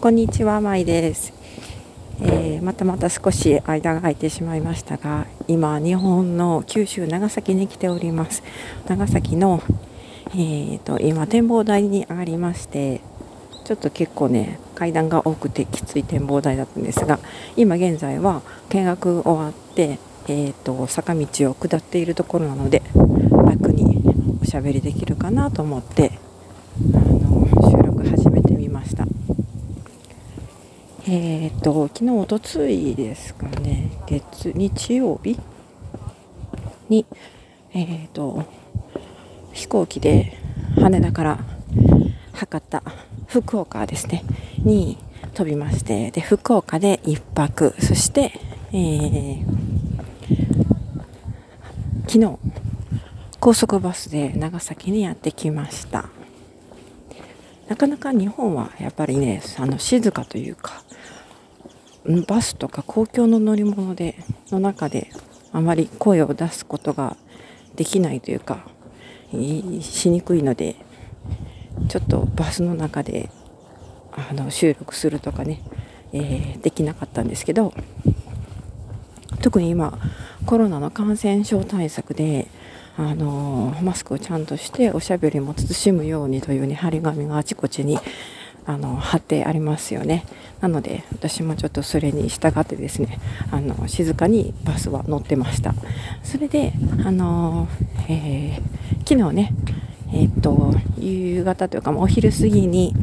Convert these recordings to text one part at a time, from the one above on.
こんにちは、まいです、えー、またまた少し間が空いてしまいましたが、今、日本の九州、長崎に来ております。長崎の、えーと、今、展望台に上がりまして、ちょっと結構ね、階段が多くてきつい展望台だったんですが、今現在は見学終わって、えーと坂道を下っているところなので、楽におしゃべりできるかなと思って、あの収録始めてみました。えっ、ー、と、昨日、おとついですかね、月、日曜日？に、えっ、と、飛行機で羽田から博多、福岡ですね、に飛びまして、で、福岡で1泊、そして、えー、昨日、高速バスで長崎にやってきました。なかなか日本はやっぱりね、あの静かというか、バスとか公共の乗り物での中であまり声を出すことができないというかしにくいのでちょっとバスの中であの収録するとかね、えー、できなかったんですけど特に今コロナの感染症対策であのマスクをちゃんとしておしゃべりも慎むようにというね張り紙があちこちにあの貼ってありますよね。なので私もちょっとそれに従ってですねあの静かにバスは乗ってました。それであの、えー、昨日ねえー、っと夕方というかお昼過ぎに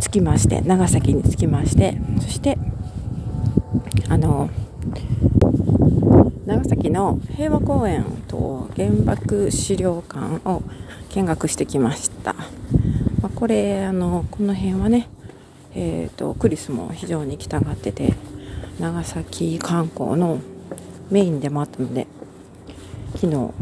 着きまして長崎に着きましてそしてあの長崎の平和公園と原爆資料館を見学してきました。まあ、これあのこの辺はね、えーと、クリスも非常に来たがってて長崎観光のメインでもあったので昨日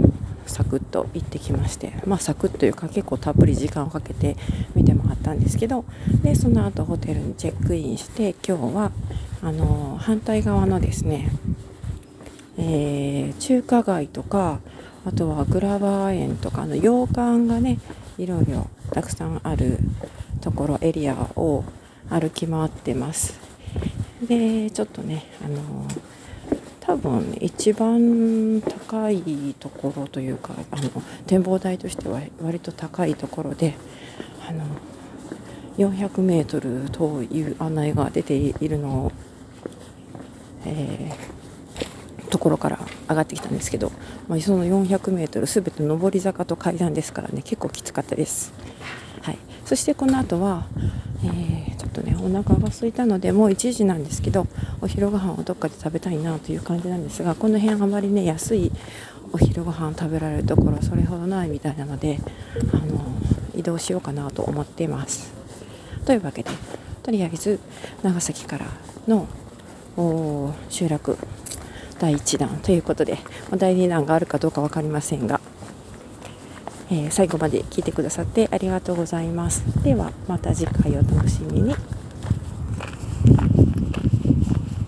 サクッと行ってきましてまあサクッというか結構たっぷり時間をかけて見てもらったんですけどでその後ホテルにチェックインして今日はあの反対側のですね、えー、中華街とかあとはグラバー園とかの洋館がねいろいろたくさんあるところエリアを歩き回ってます。でちょっとねあの多分一番高いところというかあの展望台としては割と高いところであの400メートルという案内が出ているのを、えー、ところから上がってきたんですけど、まあ、その 400m 全て上り坂と階段ですからね結構きつかったです、はい、そしてこの後は、えー、ちょっとねお腹が空いたのでもう1時なんですけどお昼ご飯をどっかで食べたいなという感じなんですがこの辺あまりね安いお昼ご飯食べられるところそれほどないみたいなのであの移動しようかなと思っています。というわけでとりあえず長崎からの集落第1弾ということで、第2弾があるかどうか分かりませんが、えー、最後まで聞いてくださってありがとうございます。ではまた次回お楽しみに。